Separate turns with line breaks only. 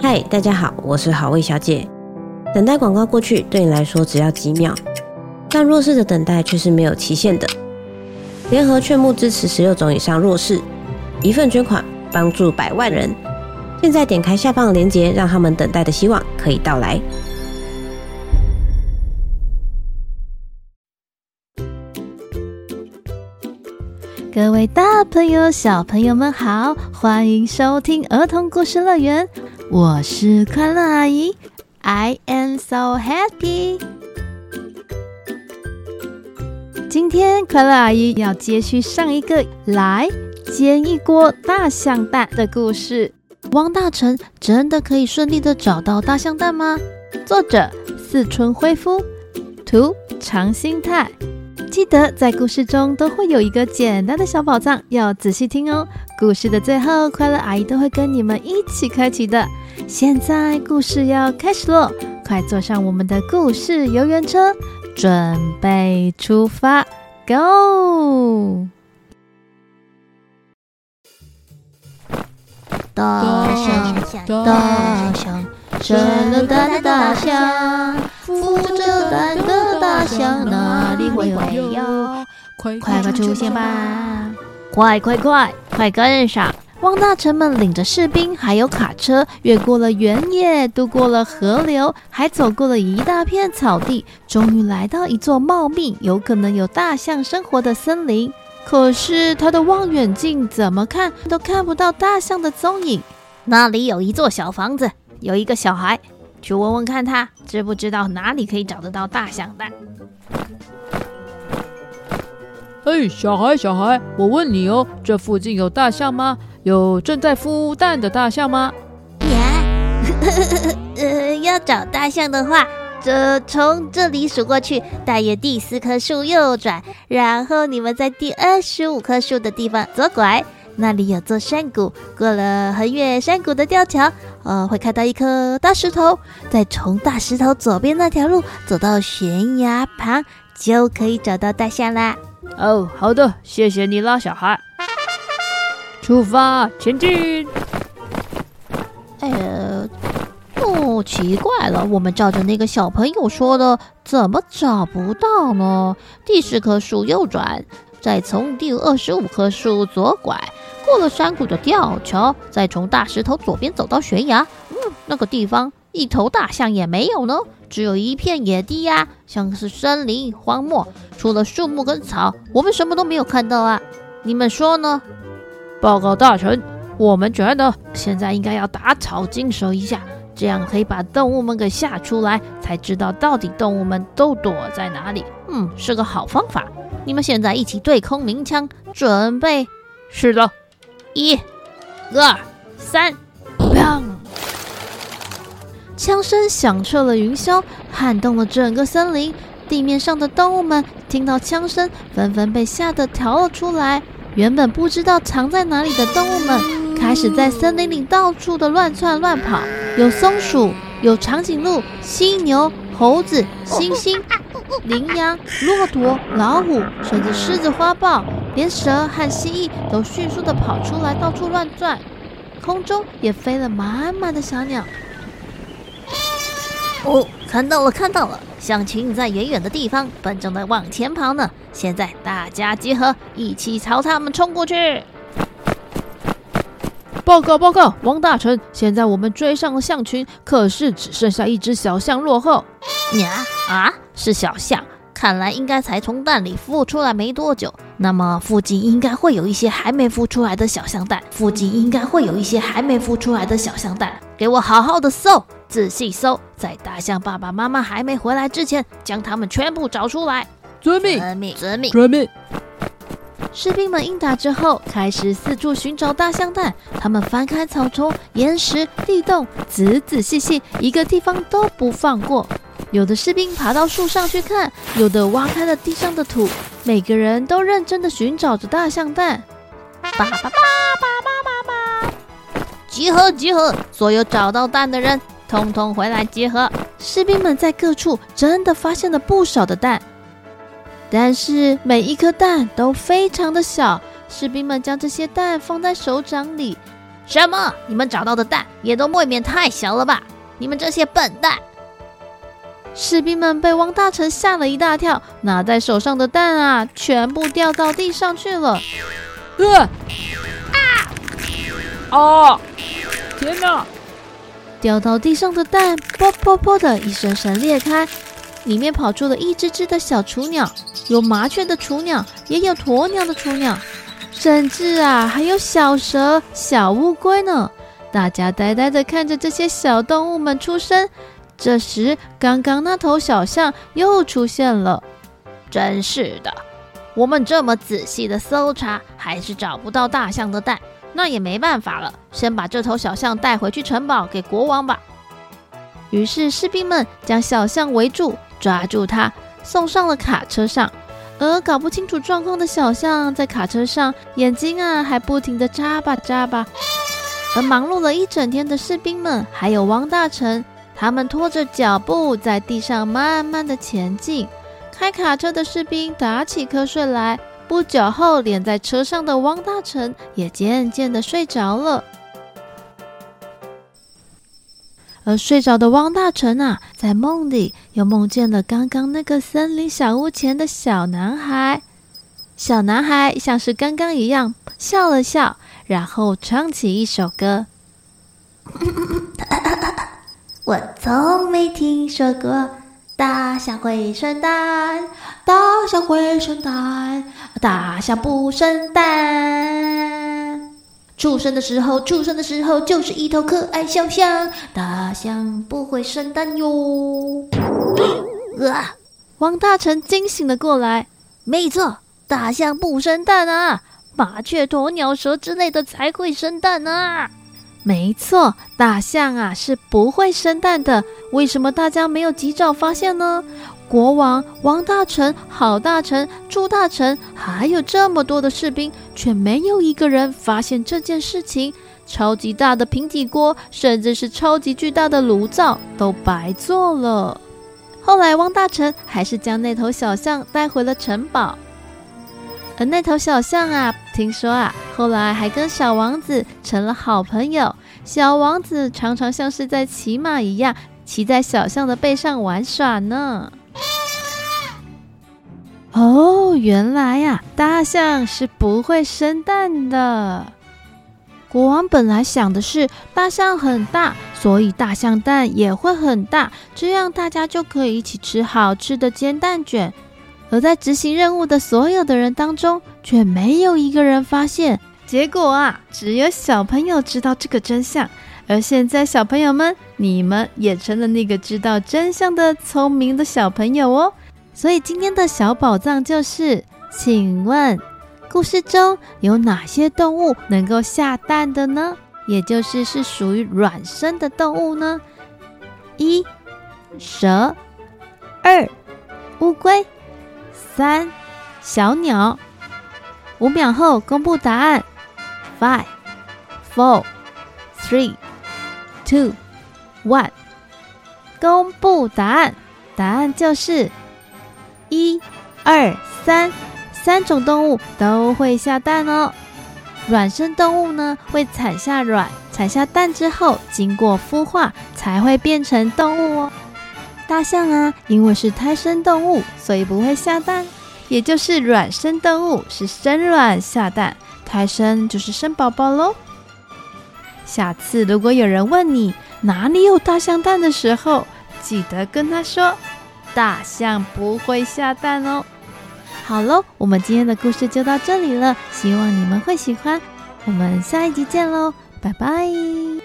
嗨，大家好，我是好味小姐。等待广告过去，对你来说只要几秒，但弱势的等待却是没有期限的。联合劝募支持十六种以上弱势，一份捐款帮助百万人。现在点开下方的链接，让他们等待的希望可以到来。
各位大朋友、小朋友们好，欢迎收听儿童故事乐园，我是快乐阿姨，I am so happy。今天快乐阿姨要接续上一个来煎一锅大象蛋的故事。汪大臣真的可以顺利的找到大象蛋吗？作者：四春辉夫，图：长新太。记得在故事中都会有一个简单的小宝藏，要仔细听哦。故事的最后，快乐阿姨都会跟你们一起开启的。现在故事要开始喽，快坐上我们的故事游园车，准备出发，Go！大象，大象，这了蛋的大象，孵着蛋的大象，哪里会有？快快出现吧！快快快，快跟上！汪大臣们领着士兵还有卡车，越过了原野，渡过了河流，还走过了一大片草地，终于来到一座茂密、有可能有大象生活的森林。可是他的望远镜怎么看都看不到大象的踪影。那里有一座小房子，有一个小孩，去问问看他知不知道哪里可以找得到大象蛋。
嘿，小孩，小孩，我问你哦，这附近有大象吗？有正在孵蛋的大象吗？
呀，呃，要找大象的话。这从这里数过去，大约第四棵树右转，然后你们在第二十五棵树的地方左拐，那里有座山谷，过了横越山谷的吊桥，呃，会看到一颗大石头，再从大石头左边那条路走到悬崖旁，就可以找到大象啦。
哦，好的，谢谢你啦，小孩。出发，前进。
哎呀。哦，奇怪了，我们照着那个小朋友说的，怎么找不到呢？第十棵树右转，再从第二十五棵树左拐，过了山谷的吊桥，再从大石头左边走到悬崖。嗯，那个地方一头大象也没有呢，只有一片野地呀，像是森林荒漠，除了树木跟草，我们什么都没有看到啊。你们说呢？
报告大臣，我们觉得现在应该要打草惊蛇一下。这样可以把动物们给吓出来，才知道到底动物们都躲在哪里。
嗯，是个好方法。你们现在一起对空鸣枪，准备。
是的，
一、二、三，砰！枪声响彻了云霄，撼动了整个森林。地面上的动物们听到枪声，纷纷被吓得逃了出来。原本不知道藏在哪里的动物们，开始在森林里到处的乱窜乱跑。有松鼠，有长颈鹿、犀牛、猴子、猩猩、羚羊、骆驼、老虎，甚至狮子、花豹，连蛇和蜥蜴都迅速的跑出来，到处乱转。空中也飞了满满的小鸟。哦，看到了，看到了！象群在远远的地方，本正在往前跑呢。现在大家集合，一起朝他们冲过去。
报告报告，王大臣，现在我们追上了象群，可是只剩下一只小象落后。
呀啊，是小象，看来应该才从蛋里孵出来没多久。那么附近应该会有一些还没孵出来的小象蛋，附近应该会有一些还没孵出来的小象蛋。给我好好的搜，仔细搜，在大象爸爸妈妈还没回来之前，将它们全部找出来。
遵命，
遵命，遵命，
遵命。
士兵们应答之后，开始四处寻找大象蛋。他们翻开草丛、岩石、地洞，仔仔细细，一个地方都不放过。有的士兵爬到树上去看，有的挖开了地上的土。每个人都认真地寻找着大象蛋。爸爸爸爸爸爸，集合集合！所有找到蛋的人，通通回来集合。士兵们在各处真的发现了不少的蛋。但是每一颗蛋都非常的小，士兵们将这些蛋放在手掌里，
什么？你们找到的蛋也都未免太小了吧？你们这些笨蛋！
士兵们被汪大臣吓了一大跳，拿在手上的蛋啊，全部掉到地上去了。
呃，啊！哦！天哪！
掉到地上的蛋，啵啵啵的一声声裂开，里面跑出了一只只的小雏鸟，有麻雀的雏鸟，也有鸵鸟的雏鸟，甚至啊，还有小蛇、小乌龟呢。大家呆呆的看着这些小动物们出生。这时，刚刚那头小象又出现了。
真是的，我们这么仔细的搜查，还是找不到大象的蛋。那也没办法了，先把这头小象带回去城堡给国王吧。
于是士兵们将小象围住，抓住它，送上了卡车上。而搞不清楚状况的小象在卡车上，眼睛啊还不停地眨巴眨巴。而忙碌了一整天的士兵们，还有汪大臣，他们拖着脚步在地上慢慢的前进。开卡车的士兵打起瞌睡来。不久后，连在车上的汪大臣也渐渐的睡着了。而睡着的汪大臣啊，在梦里又梦见了刚刚那个森林小屋前的小男孩。小男孩像是刚刚一样笑了笑，然后唱起一首歌。
我从没听说过大象会生蛋，大象会生蛋。大象不生蛋，出生的时候，出生的时候就是一头可爱小象。大象不会生蛋哟。
啊！王大成惊醒了过来。
没错，大象不生蛋啊，麻雀、鸵鸟、蛇之类的才会生蛋啊。
没错，大象啊是不会生蛋的。为什么大家没有及早发现呢？国王、王大臣、郝大臣、朱大臣，还有这么多的士兵，却没有一个人发现这件事情。超级大的平底锅，甚至是超级巨大的炉灶，都白做了。后来，汪大臣还是将那头小象带回了城堡。而那头小象啊，听说啊，后来还跟小王子成了好朋友。小王子常常像是在骑马一样，骑在小象的背上玩耍呢。哦，原来呀，大象是不会生蛋的。国王本来想的是，大象很大，所以大象蛋也会很大，这样大家就可以一起吃好吃的煎蛋卷。而在执行任务的所有的人当中，却没有一个人发现。结果啊，只有小朋友知道这个真相。而现在，小朋友们，你们也成了那个知道真相的聪明的小朋友哦。所以今天的小宝藏就是，请问，故事中有哪些动物能够下蛋的呢？也就是是属于卵生的动物呢？一、蛇；二、乌龟；三、小鸟。五秒后公布答案：five、four、three、two、one。公布答案，答案就是。一、二、三，三种动物都会下蛋哦。卵生动物呢，会产下卵，产下蛋之后，经过孵化才会变成动物哦。大象啊，因为是胎生动物，所以不会下蛋，也就是卵生动物是生卵下蛋，胎生就是生宝宝喽。下次如果有人问你哪里有大象蛋的时候，记得跟他说。大象不会下蛋哦。好喽，我们今天的故事就到这里了，希望你们会喜欢。我们下一集见喽，拜拜。